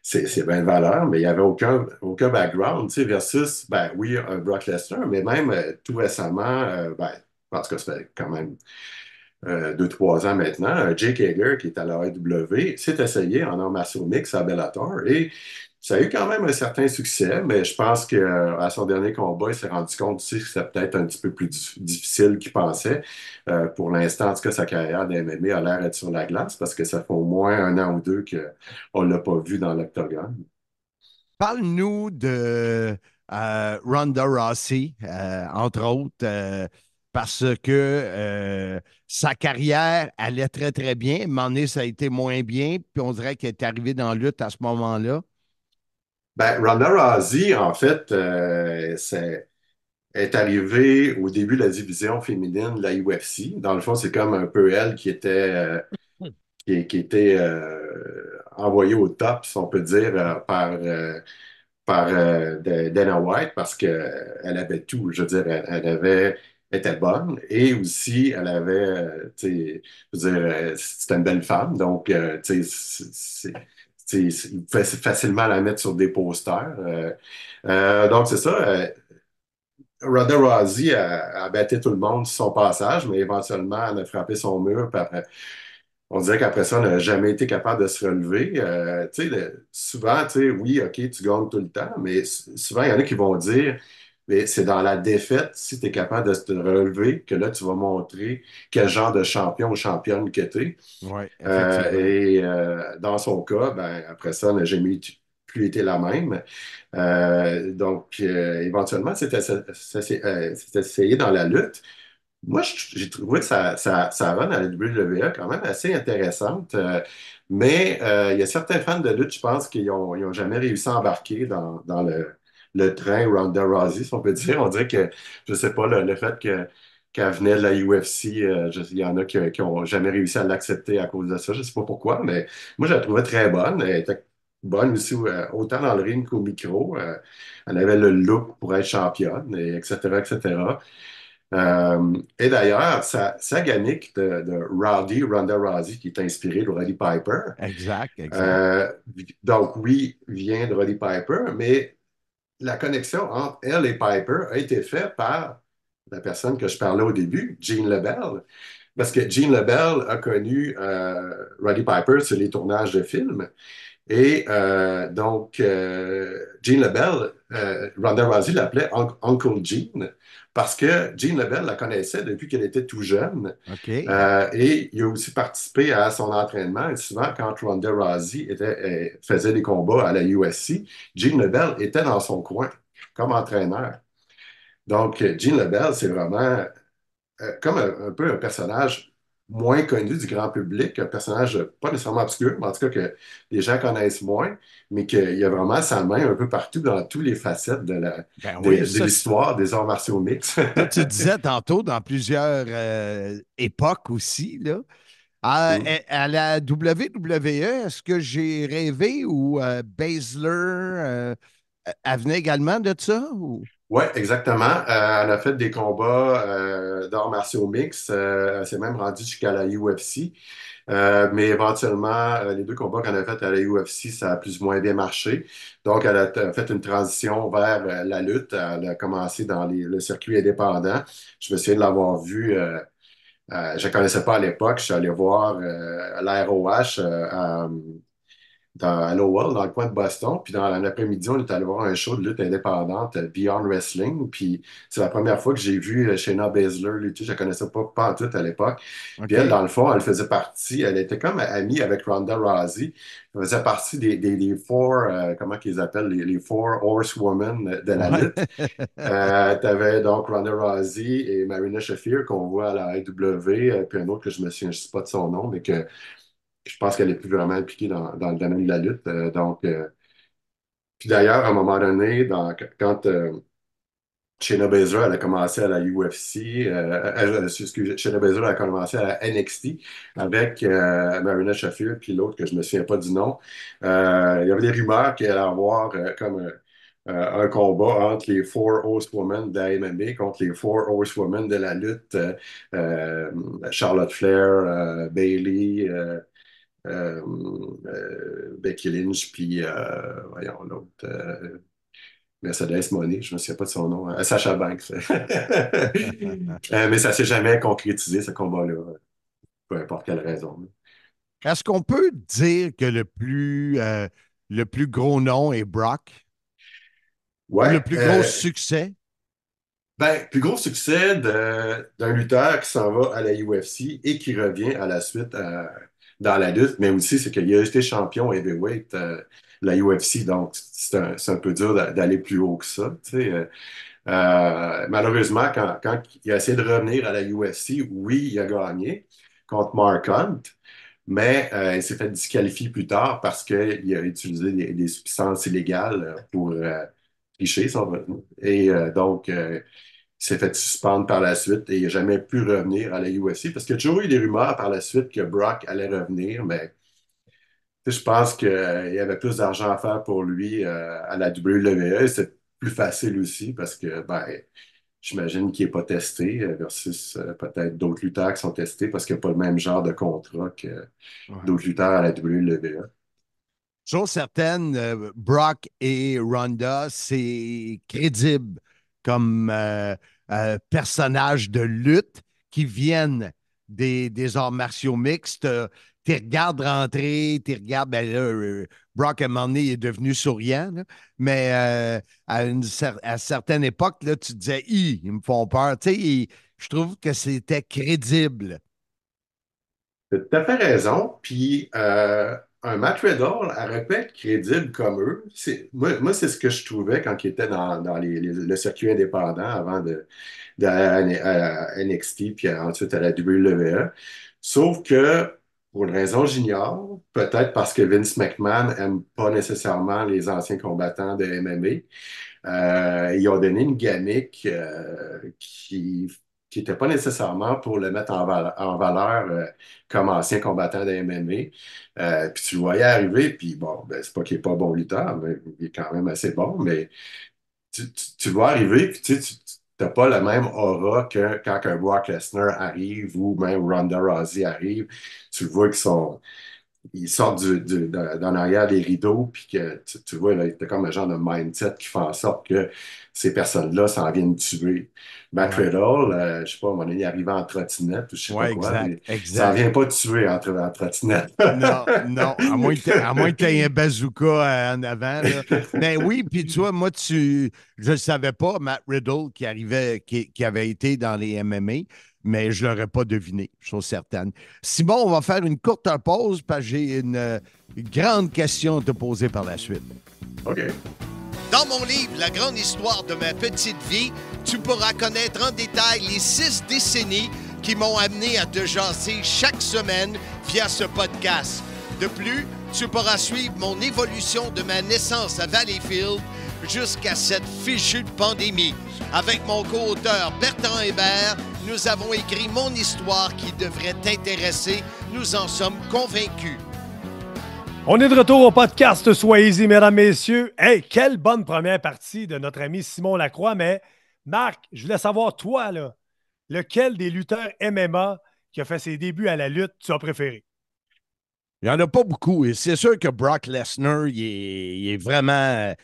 c'est bien de valeur, mais il n'y avait aucun, aucun background, tu sais, versus, ben oui, un Brock Lesnar, mais même tout récemment, ben, en tout cas, ça quand même euh, deux, trois ans maintenant, euh, Jake Hager, qui est à la AEW, s'est essayé en martiaux mix à Bellator et ça a eu quand même un certain succès, mais je pense qu'à son dernier combat, il s'est rendu compte aussi que c'était peut-être un petit peu plus dif- difficile qu'il pensait. Euh, pour l'instant, en tout cas, sa carrière d'MMA a l'air d'être sur la glace parce que ça fait au moins un an ou deux qu'on ne l'a pas vu dans l'octogone. Parle-nous de euh, Ronda Rossi, euh, entre autres, euh, parce que euh, sa carrière allait très, très bien. Donné, ça a été moins bien, puis on dirait qu'elle est arrivée dans la lutte à ce moment-là. Ben, Ronda Rousey, en fait, euh, est arrivée au début de la division féminine de la UFC. Dans le fond, c'est comme un peu elle qui était, euh, qui, qui était envoyée au top, si on peut dire, par, par Dana White parce qu'elle avait tout. Je veux dire, elle, avait, était bonne et aussi elle avait, euh, tu sais, euh, c'était une belle femme. Donc, euh, tu sais, facilement la mettre sur des posters. Donc, c'est ça. euh, Ronda a, a battu tout le monde sur son passage, mais éventuellement, elle a frappé son mur. Après, on dirait qu'après ça, on n'a jamais été capable de se relever. Euh, le- souvent, oui, OK, tu gagnes tout le temps, mais souvent, il y en a qui vont dire, mais c'est dans la défaite, si tu es capable de te relever, que là, tu vas montrer quel genre de champion ou championne que tu es. Oui, Euh, et euh, dans son cas, ben, après ça, n'a jamais plus été la même. Euh, donc, euh, éventuellement, c'était ça- ça euh, c'était essayé dans la lutte. Moi, j'ai trouvé sa, sa, sa run à la WWE quand même assez intéressante. Euh, mais euh, il y a certains fans de lutte, je pense, qui n'ont ils ont jamais réussi à embarquer dans, dans le, le train Ronda Rousey, si on peut dire. On dirait que, je sais pas, le, le fait que, qu'elle venait de la UFC, euh, je- il y en a qui n'ont jamais réussi à l'accepter à cause de ça. Je sais pas pourquoi, mais moi, je la trouvais très bonne. Elle était bonne aussi, euh, autant dans le ring qu'au micro. Euh, elle avait le look pour être championne, et etc., etc. Euh, et d'ailleurs, sa, sa gimmick de, de Rowdy, Ronda Rousey, qui est inspirée de Roddy Piper, Exact, exact. euh, donc oui, vient de Roddy Piper, mais la connexion entre elle et Piper a été faite par la personne que je parlais au début, Gene LeBell, parce que Gene LeBell a connu euh, Roddy Piper sur les tournages de films. Et euh, donc, euh, Gene LeBell, euh, Ronda Rousey l'appelait Un- Uncle Gene parce que Gene LeBell la connaissait depuis qu'elle était tout jeune. Euh, et il a aussi participé à son entraînement. Et souvent, quand Ronda Rousey était, euh, faisait des combats à la UFC, Gene LeBell était dans son coin comme entraîneur. Donc, Gene LeBell, c'est vraiment euh, comme un, un peu un personnage moins connu du grand public, un personnage pas nécessairement obscur, mais en tout cas que les gens connaissent moins, mais qu'il y a vraiment sa main un peu partout dans toutes les facettes de Ben oui, l'histoire des arts martiaux mixtes. Tu disais tantôt dans plusieurs euh, époques aussi, là. À, la WWE, est-ce que j'ai rêvé ou euh, Baszler euh, elle venait également de ça? Ou... Oui, exactement. Euh, elle a fait des combats euh, d'arts martiaux mixtes. Euh, elle s'est même rendue jusqu'à la UFC. Euh, mais éventuellement, euh, les deux combats qu'elle a fait à la UFC, ça a plus ou moins bien marché. Donc, elle a t- fait une transition vers euh, la lutte. Elle a commencé dans les- le circuit indépendant. Je me souviens de l'avoir vu. euh, euh, je ne connaissais pas à l'époque. Je suis allé voir euh, l'ROH euh, à, dans, à Lowell, dans le coin de Boston. Puis dans l'après-midi, on est allé voir un show de lutte indépendante, euh, Beyond Wrestling. Puis c'est la première fois que j'ai vu euh, Shayna Baszler lutter. Je ne connaissais pas, pas en tout à l'époque. Puis elle, dans le fond, elle faisait partie, elle était comme amie avec Ronda Rousey. Elle faisait partie des, des, des four, euh, comment qu'ils appellent, les, les four horsewomen de la lutte. Euh, tu avais donc Ronda Rousey et Marina Shafir qu'on voit à la AEW, puis un autre que je me souviens je sais pas de son nom, mais que je pense qu'elle est plus vraiment impliquée dans, dans le domaine de la lutte. Euh, donc, euh, puis d'ailleurs, à un moment donné, quand euh, Baszler, elle a commencé à la UFC, euh, euh, excusez, Shayna Baszler a commencé à la NXT avec euh, Marina Shafir, puis l'autre que je ne me souviens pas du nom. Euh, il y avait des rumeurs qu'il allait avoir euh, comme euh, euh, un combat entre les Four Horsewomen de la MMA contre les Four Horsewomen de la lutte, euh, euh, Charlotte Flair, euh, Bailey, euh, euh, euh, Becky Lynch, puis euh, voyons l'autre. euh, Mercedes Moné, je ne me souviens pas de son nom, euh, Sacha Banks. Euh, mais ça ne s'est jamais concrétisé, ce combat-là, peu importe quelle raison. Est-ce qu'on peut dire que le plus, euh, le plus gros nom est Brock? Ouais, le plus euh, gros succès? Ben, plus gros succès d'un lutteur qui s'en va à la UFC et qui revient à la suite euh, dans la lutte, mais aussi c'est qu'il a été champion heavyweight euh, la UFC, donc c'est un, peu dur d'a- d'aller plus haut que ça. Euh, euh, malheureusement, quand, il a essayé de revenir à la UFC, oui, il a gagné contre Mark Hunt, mais euh, il s'est fait disqualifier plus tard parce qu'il a utilisé des, substances illégales pour euh, tricher, veut. Et euh, donc, euh, s'est fait suspendre par la suite et il n'a jamais pu revenir à la UFC parce qu'il y a toujours eu des rumeurs par la suite que Brock allait revenir, mais je pense qu'il y avait plus d'argent à faire pour lui euh, à la WWE. C'est plus facile aussi parce que ben, j'imagine qu'il n'est pas testé euh, versus euh, peut-être d'autres lutteurs qui sont testés parce qu'il n'y a pas le même genre de contrat que d'autres lutteurs à la WWE. Chose certaine, Brock et Ronda, c'est crédible comme personnages de lutte qui viennent des, arts martiaux mixtes tu regardes rentrer, tu regardes, ben euh, Brock, à un est devenu souriant, mais euh, à, une à certaine époque, là, tu disais, ils me font peur. Tu sais, je trouve que c'était crédible. Tu as tout à fait raison. Puis, euh, un Matt Riddle pu être crédible comme eux. Moi, moi c'est ce que je trouvais quand il était dans, dans le circuit indépendant avant de, de à NXT, puis ensuite à la WWE. Sauf que pour une raison, j'ignore. Peut-être parce que Vince McMahon n'aime pas nécessairement les anciens combattants de MMA. Euh, ils ont donné une gamique euh, qui n'était pas nécessairement pour le mettre en, valeur, euh, comme ancien combattant de MMA. puis tu le voyais arriver, puis bon, ben, c'est pas qu'il n'est pas bon lutteur, mais il est quand même assez bon, mais tu, le vois arriver, puis tu, tu n'as pas la même aura que quand un Brock Lesnar arrive ou même Ronda Rousey arrive. Tu vois qu'ils sont. Ils sortent du, d'en arrière des rideaux, puis que tu, tu vois, là, comme un genre de mindset qui fait en sorte que ces personnes-là s'en viennent tuer. Matt Riddle, euh, je sais pas, à un moment donné, il arrive en trottinette ou je sais pas quoi. Exact, Ça vient pas tuer en, en trottinette. non, non, à moins que tu aies un bazooka euh, en avant. Mais oui, puis tu vois, moi, tu, je ne savais pas, Matt Riddle, qui, arrivait, qui, qui avait été dans les MMA mais je ne l'aurais pas deviné, je suis certaine. Simon, on va faire une courte pause parce que j'ai une, une, grande question à te poser par la suite. OK. Dans mon livre La grande histoire de ma petite vie, tu pourras connaître en détail les six décennies qui m'ont amené à te jaser chaque semaine via ce podcast. De plus, tu pourras suivre mon évolution de ma naissance à Valleyfield jusqu'à cette fichue pandémie. Avec mon co-auteur Bertrand Hébert, nous avons écrit mon histoire qui devrait t'intéresser. Nous en sommes convaincus. On est de retour au podcast Soyez-y, mesdames, messieurs. Hey, quelle bonne première partie de notre ami Simon Lacroix. Mais Marc, je voulais savoir, toi, là, lequel des lutteurs MMA qui a fait ses débuts à la lutte tu as préféré? Il n'y en a pas beaucoup. Et c'est sûr que Brock Lesnar, il est, vraiment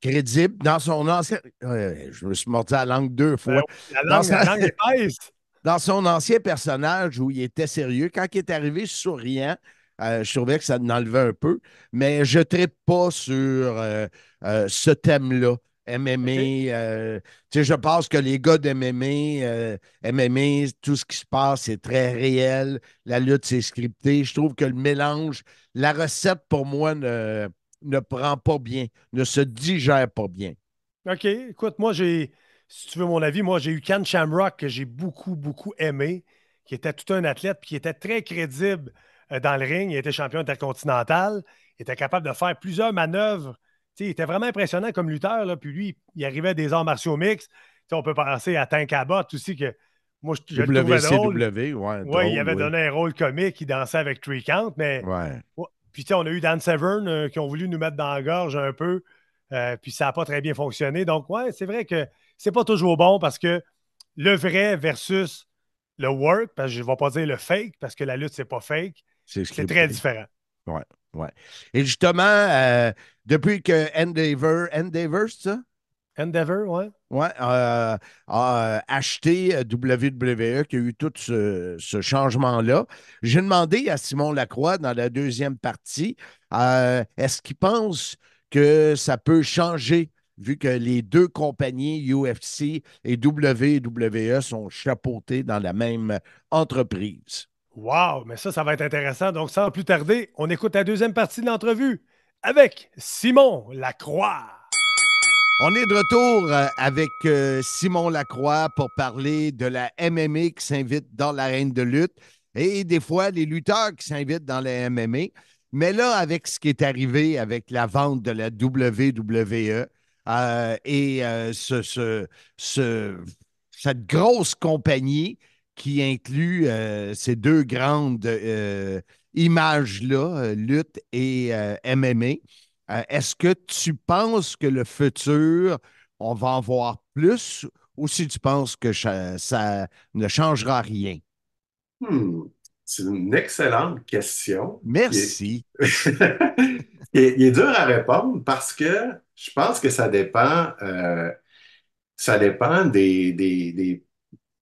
crédible. Dans son ancien. je me suis mordu à la langue deux fois. La langue, dans, langue dans son ancien personnage où il était sérieux, quand il est arrivé souriant, euh, je trouvais que ça enlevait un peu, mais je ne pas sur euh, euh, ce thème-là. MMA, je pense que les gars d'MMA, MMA, tout ce qui se passe, c'est très réel. La lutte, c'est scripté. Je trouve que le mélange, la recette, pour moi, ne, ne prend pas bien, ne se digère pas bien. OK. Écoute, moi, j'ai, si tu veux mon avis, moi, j'ai eu Ken Shamrock que j'ai beaucoup, beaucoup aimé, qui était tout un athlète, puis qui était très crédible euh, dans le ring. Il était champion intercontinental. Il était capable de faire plusieurs manœuvres. il était vraiment impressionnant comme lutteur. Là. Puis lui, il arrivait à des arts martiaux mixtes. on peut penser à Tank Abbott aussi, que moi, je, le trouvais drôle. Ouais, il avait donné un rôle comique. Il dansait avec Tree Count. Mais puis on a eu Dan Severn euh, qui ont voulu nous mettre dans la gorge un peu. Euh, puis ça n'a pas très bien fonctionné. Donc, ouais, c'est vrai que c'est pas toujours bon parce que le vrai versus le work, parce que je ne vais pas dire le fake, parce que la lutte, c'est pas fake. C'est très différent. Oui, oui. Et justement, euh, depuis que Endeavor, Endeavor, c'est ça? Endeavor, oui. Oui, euh, a acheté WWE, qui a eu tout ce, changement-là. J'ai demandé à Simon Lacroix dans la deuxième partie, euh, est-ce qu'il pense que ça peut changer vu que les deux compagnies, UFC et WWE, sont chapeautées dans la même entreprise? Wow, mais ça, ça va être intéressant. Donc, sans plus tarder, on écoute la deuxième partie de l'entrevue avec Simon Lacroix. On est de retour euh, avec euh, Simon Lacroix pour parler de la MMA qui s'invite dans l'arène de lutte et des fois les lutteurs qui s'invitent dans la MMA. Mais là, avec ce qui est arrivé avec la vente de la WWE, euh, et ce, ce- ce- cette grosse compagnie qui inclut ces deux grandes images-là, lutte et MMA. Euh, Est-ce que tu penses que le futur, on va en voir plus ou si tu penses que ça, ça ne changera rien? Hmm, c'est une excellente question. Merci. Il est, il est dur à répondre parce que je pense que ça dépend, euh, ça dépend des, des, des,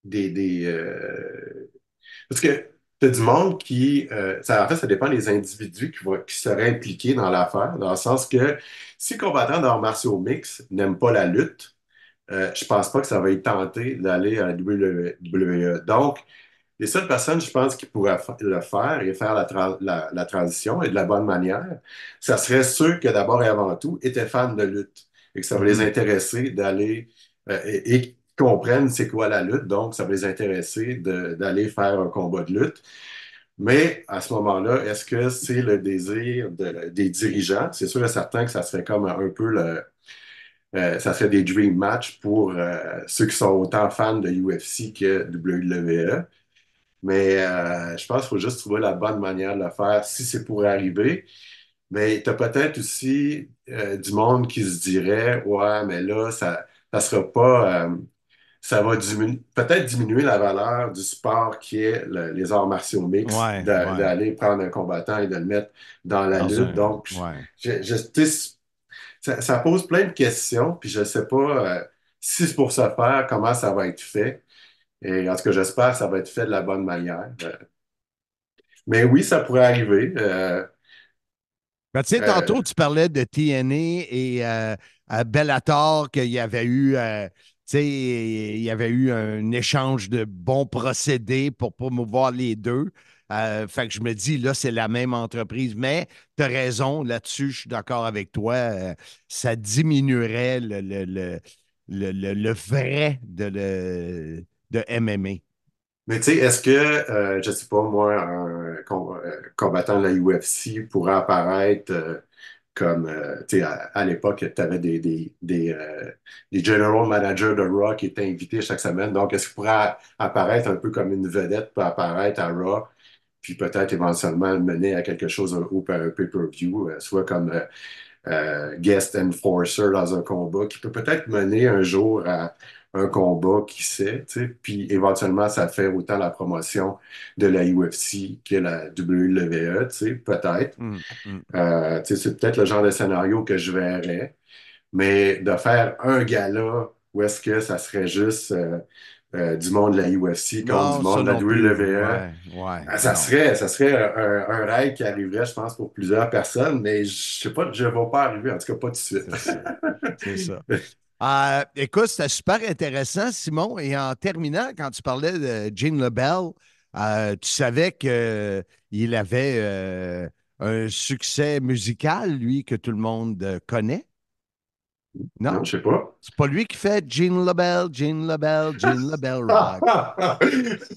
des, des, euh, parce que as du monde qui, euh, ça, en fait, ça dépend des individus qui, vont, qui seraient impliqués dans l'affaire, dans le sens que si combattants d'arts martiaux mix n'aiment pas la lutte, euh, je pense pas que ça va être tenté d'aller à la WWE. Donc, les seules personnes, je pense, qui pourraient le faire et faire la, tra- la- la transition et de la bonne manière, ça serait ceux qui, d'abord et avant tout, étaient fans de lutte et que ça va les Mhm. intéresser d'aller euh, et, comprennent c'est quoi la lutte. Donc, ça va les intéresser d'aller faire un combat de lutte. Mais à ce moment-là, est-ce que c'est le désir de- des dirigeants? C'est sûr et certain que ça serait comme un peu le, euh, ça serait des dream match pour euh, ceux qui sont autant fans de UFC que WWE. Mais euh, je pense qu'il faut juste trouver la bonne manière de le faire si c'est pour arriver. Mais tu as peut-être aussi du monde qui se dirait, ouais, mais là, ça ça sera pas, ça va diminu- peut-être diminuer la valeur du sport qui est le- les arts martiaux mixtes, Ouais, d'a- ouais. d'aller prendre un combattant et de le mettre dans la Dans lutte. un- Donc, ouais. je, je- tu sais, ça, ça pose plein de questions, puis je ne sais pas euh, si c'est pour ce faire, comment ça va être fait. Et en tout cas, j'espère que ça va être fait de la bonne manière. Euh, mais oui, ça pourrait arriver. Euh, Ben, tu sais, tantôt, tu parlais de TNA et à Bellator, qu'il y avait eu, il y avait eu un échange de bons procédés pour promouvoir les deux. Euh, fait que je me dis, là, c'est la même entreprise. Mais tu as raison, là-dessus, je suis d'accord avec toi. euh, ça diminuerait le, le, le, le, vrai de, de MMA. mais tu sais, est-ce que, euh, je ne sais pas, moi, un com- combattant de la UFC pourrait apparaître comme, euh, tu sais, à, l'époque, tu avais des, des, des, euh, des general managers de Raw qui étaient invités chaque semaine. Donc, est-ce qu'il pourrait apparaître un peu comme une vedette peut apparaître à Raw, puis peut-être éventuellement mener à quelque chose ou un pay-per-view, euh, soit comme euh, guest enforcer dans un combat, qui peut peut-être mener un jour à un combat, qui sait, tu sais, puis éventuellement, ça fait autant la promotion de la UFC que la WWE, tu sais, peut-être. Hum, hum. Euh, tu sais, c'est peut-être le genre de scénario que je verrais, mais de faire un gala où est-ce que ça serait juste euh, euh, du monde de la UFC contre Non, du monde de la. WWE, Ouais, ouais, ah, ça non. serait, ça serait un, un rêve qui arriverait, je pense, pour plusieurs personnes, mais je sais pas, je ne vais pas arriver, en tout cas pas tout de suite. C'est ça. Euh, écoute, c'était super intéressant, Simon. Et en terminant, quand tu parlais de Gene LeBell, euh, tu savais qu'il avait euh, un succès musical, lui, que tout le monde connaît? Non? Je sais pas. C'est pas lui qui fait Gene LeBell, Gene LeBell, Gene LeBell Rock.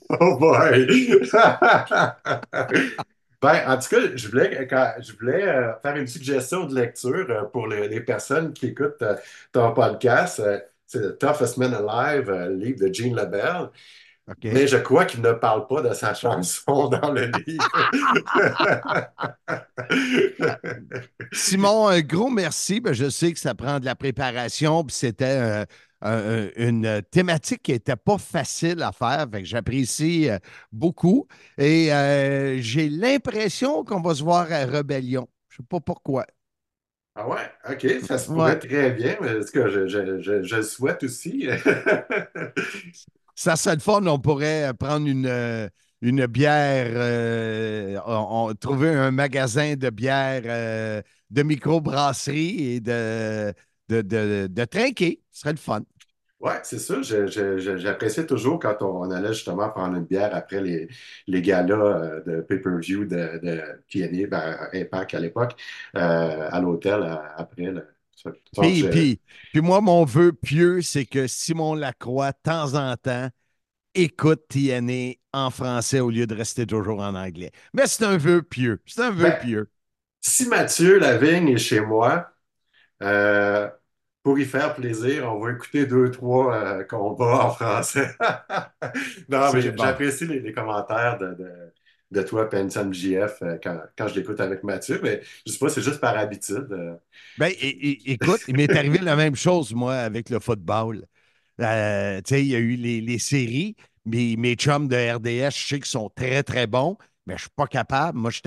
Oh boy! Ben, en tout cas, je voulais, quand- je voulais euh, faire une suggestion de lecture euh, pour les, les personnes qui écoutent euh, ton podcast. C'est The Toughest Man Alive, le livre de Gene LeBell. OK. Mais je crois qu'il ne parle pas de sa chanson dans le livre. Simon, un gros merci. Ben, je sais que ça prend de la préparation, puis c'était euh, un- un- une thématique qui n'était pas facile à faire. Fait que j'apprécie euh, beaucoup. Et euh, j'ai l'impression qu'on va se voir à Rebellion. Je ne sais pas pourquoi. Ah ouais, ok, ça se pourrait Ouais. très bien, mais en tout cas, je, je- je- je le souhaite aussi. Ça serait le fun, on pourrait prendre une, euh, une bière, euh, on- on- trouver un magasin de bière euh, de microbrasserie et de, de, de, de trinquer. Ce serait le fun. Ouais, c'est ça. J'appréciais toujours quand on allait justement prendre une bière après les, les galas euh, de pay-per-view de, de ben, Impact à l'époque, euh, à l'hôtel euh, après. là. Puis, puis, puis moi, mon vœu pieux, c'est que Simon Lacroix, de temps en temps, écoute TNA en français au lieu de rester toujours en anglais. Mais c'est un vœu pieux. C'est un vœu Ben, pieux. Si Mathieu Lavigne est chez moi, euh, pour y faire plaisir, on va écouter deux, trois euh, combats en français. non, mais j'apprécie les, les commentaires de, de, de toi, Pensam JF, euh, quand, quand je l'écoute avec Mathieu, mais je sais pas, c'est juste par habitude. euh. Ben, écoute, il m'est arrivé la même chose, moi, avec le football. Euh, tu sais, il y a eu les, les séries, mais mes chums de RDS, je sais qu'ils sont très, très bons, mais je ne suis pas capable. Moi, je,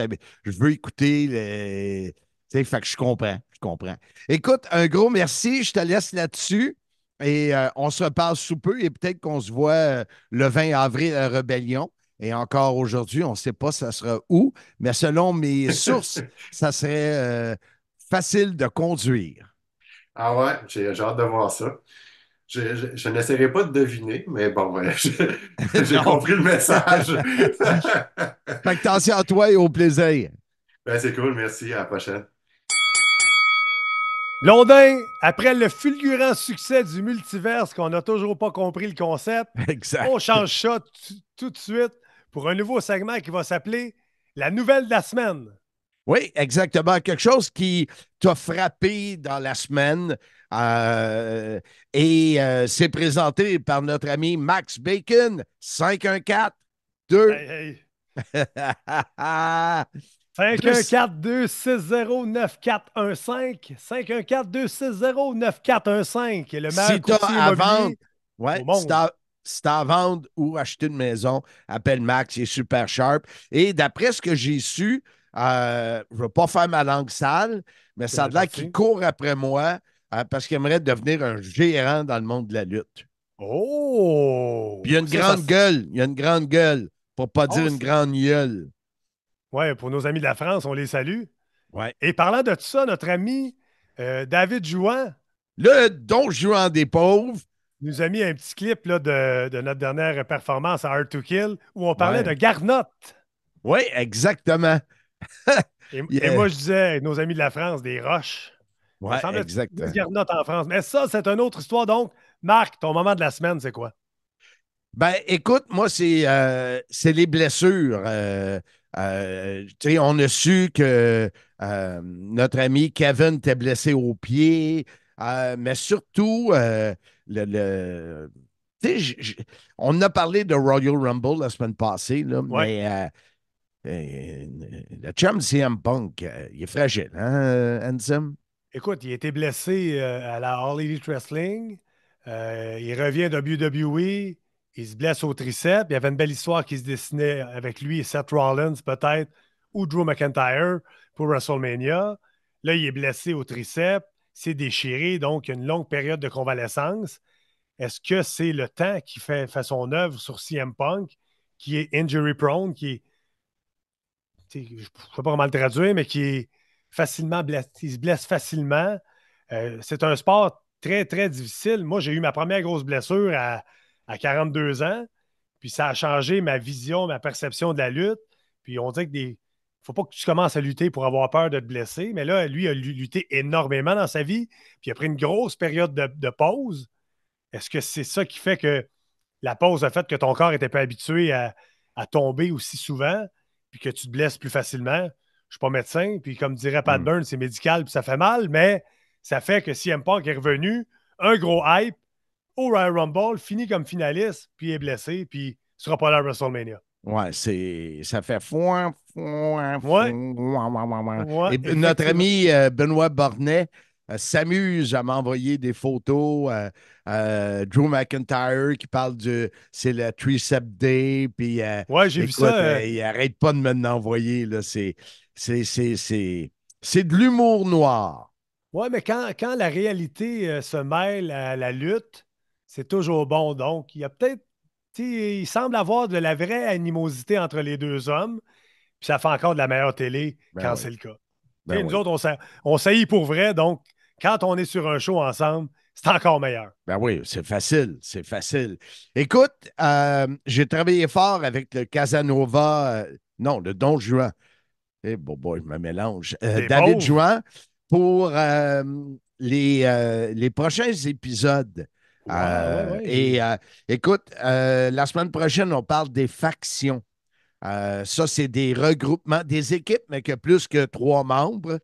veux écouter le. Fait que je comprends. Je comprends. Écoute, un gros merci. Je te laisse là-dessus. Et euh, on se reparle sous peu et peut-être qu'on se voit euh, le 20 avril à Rébellion. Et encore aujourd'hui, on ne sait pas ça sera où, mais selon mes sources, ça serait euh, facile de conduire. Ah ouais, j'ai hâte de voir ça. Je, je, je n'essaierai pas de deviner, mais bon, ouais, j'ai compris le message. Fait que attention à toi et au plaisir. Ben, c'est cool, merci, à la prochaine. Blondin, après le fulgurant succès du multiverse qu'on n'a toujours pas compris le concept, Exact. on change ça tout de suite pour un nouveau segment qui va s'appeler La nouvelle de la semaine. Oui, exactement. Quelque chose qui t'a frappé dans la semaine. euh, et euh, c'est présenté par notre ami Max Bacon, 514 2. Hey, hey. 514-260-9415. 514-260-9415. Le meilleur si tu courtier as à vendre, ouais, au si t'as- si t'as à vendre ou acheter une maison, appelle Max, il est super sharp. Et d'après ce que j'ai su, euh, je ne veux pas faire ma langue sale, mais ça a l'air qu'il court après moi euh, parce qu'il aimerait devenir un gérant dans le monde de la lutte. Oh! Puis il a une grande ça- gueule, il a une grande gueule, pour pas Oh, dire une grande gueule. Ouais, pour nos amis de la France, on les salue. Ouais. Et parlant de tout ça, notre ami euh, David Jouan Le don Juan des pauvres, nous a mis un petit clip là, de, de notre dernière performance à Hard to Kill où on parlait Ouais. de Garnotte. oui, exactement. Et, Yeah. et moi, je disais, nos amis de la France, des roches. Oui, exactement. Des Garnottes en France. Mais ça, c'est une autre histoire. Donc, Marc, ton moment de la semaine, c'est quoi? Ben, écoute, moi, c'est euh, les blessures. Euh, euh, on a su que euh, notre ami Kevin était blessé au pied, euh, mais surtout, le, le- tu sais, j- j- on a parlé de Royal Rumble la semaine passée, là, Ouais. mais le chum CM Punk, il est fragile, hein, Ansem? Écoute, il a été blessé à la All Elite Wrestling. Il revient de WWE. Il se blesse au triceps. Il y avait une belle histoire qui se dessinait avec lui et Seth Rollins, peut-être, ou Drew McIntyre pour WrestleMania. Là, il est blessé au triceps. C'est déchiré, donc il y a une longue période de convalescence. Est-ce que c'est le temps qui fait, son œuvre sur CM Punk, qui est injury prone, qui est. Je ne sais pas comment le traduire, mais qui est facilement blessé. Il se blesse facilement. Euh, c'est un sport très, très difficile. Moi, j'ai eu ma première grosse blessure à, à 42 ans. Puis ça a changé ma vision, ma perception de la lutte. Puis on dit que des. faut pas que tu commences à lutter pour avoir peur de te blesser. Mais là, lui a lu- lutté énormément dans sa vie. Puis il a pris une grosse période de, de pause. Est-ce que c'est ça qui fait que la pause a fait que ton corps était pas habitué à, à tomber aussi souvent, puis que tu te blesses plus facilement? Je ne suis pas médecin, puis comme dirait Pat Mm. Burns, c'est médical, puis ça fait mal, mais ça fait que CM Punk est revenu, un gros hype au Royal Rumble, fini comme finaliste, puis est blessé, puis ne sera pas là à WrestleMania. Ouais, c'est ça fait foin, foin, foin. Ouais, Et notre ami euh, Benoît Bornet euh, s'amuse à m'envoyer des photos. euh, euh, Drew McIntyre qui parle de c'est le Tricep Day. Puis, euh, Ouais, j'ai vu ça. il arrête pas de me l'envoyer. C'est, de l'humour noir. Ouais, mais quand, quand la réalité se mêle à la lutte, c'est toujours bon. Donc, il y a peut-être, tu sais, il semble avoir de la vraie animosité entre les deux hommes, puis ça fait encore de la meilleure télé Ben quand oui. c'est le cas. Ben nous autres, on, sa- on saillit pour vrai, donc quand on est sur un show ensemble, c'est encore meilleur. Ben oui, c'est facile, c'est facile. Écoute, euh, j'ai travaillé fort avec le Casanova, euh, non, le Don Juan. Eh, bon, boy, je me mélange. Euh, David. Juan pour les, les prochains épisodes. Ouais, Euh, ouais, ouais, j'ai- et euh, écoute, euh, la semaine prochaine, on parle des factions. Ça, c'est des regroupements, des équipes, mais que plus que trois membres.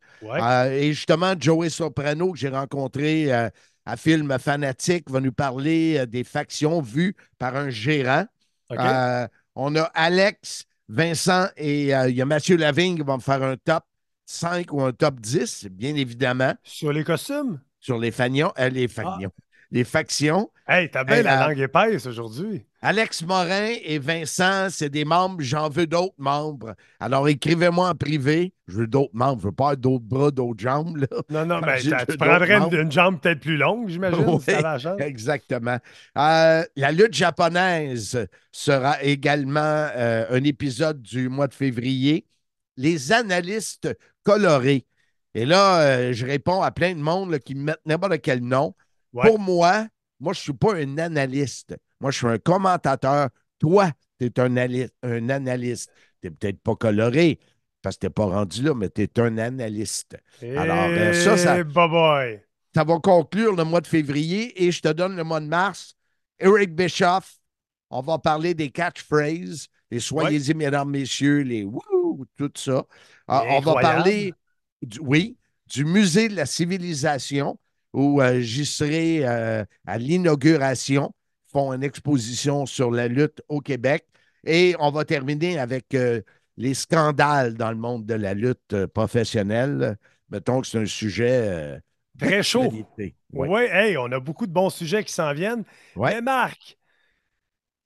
et justement, Joey Soprano, que j'ai rencontré à Film Fanatique va nous parler des factions vues par un gérant. On a Alex, Vincent et il y a Mathieu Lavigne qui va me faire un top 5 ou un top 10, bien évidemment, Sur les costumes? sur les fanions, euh, les fanions, les factions. Hey, t'as bien Hey, la euh, langue épaisse aujourd'hui. Alex Morin et Vincent, c'est des membres, j'en veux d'autres membres. Alors écrivez-moi en privé, je veux d'autres membres, je veux pas d'autres bras, d'autres jambes. Là. Non, non, mais de- tu prendrais une, une jambe peut-être plus longue, j'imagine, Oui. si la chance. Exactement. Euh, la lutte japonaise sera également euh, un épisode du mois de février. Les analystes colorés. Et là, euh, je réponds à plein de monde là, qui me mettent n'importe quel nom. Ouais. Pour moi, moi, je ne suis pas un analyste. Moi, je suis un commentateur. Toi, tu es un, un analyste. Tu n'es peut-être pas coloré parce que tu n'es pas rendu là, mais tu es un analyste. Alors, ben, ça, ça- Eh, bye bye. Ça va conclure le mois de février et je te donne le mois de mars. Eric Bischoff, on va parler des catchphrases, les soyez-y, mesdames, messieurs, les wouh, tout ça. Ah, on va parler, du, oui, du musée de la civilisation où j'y serai à l'inauguration. Font une exposition sur la lutte au Québec. Et on va terminer avec euh, les scandales dans le monde de la lutte euh, professionnelle. Mettons que c'est un sujet euh, Très chaud. Oui, Ouais. hey, on a beaucoup de bons sujets qui s'en viennent. Ouais. Mais Marc,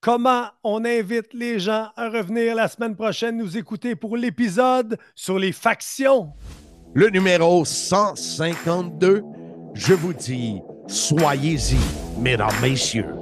comment on invite les gens à revenir la semaine prochaine nous écouter pour l'épisode sur les factions? Le numéro 152, je vous dis, soyez-y, mesdames, messieurs.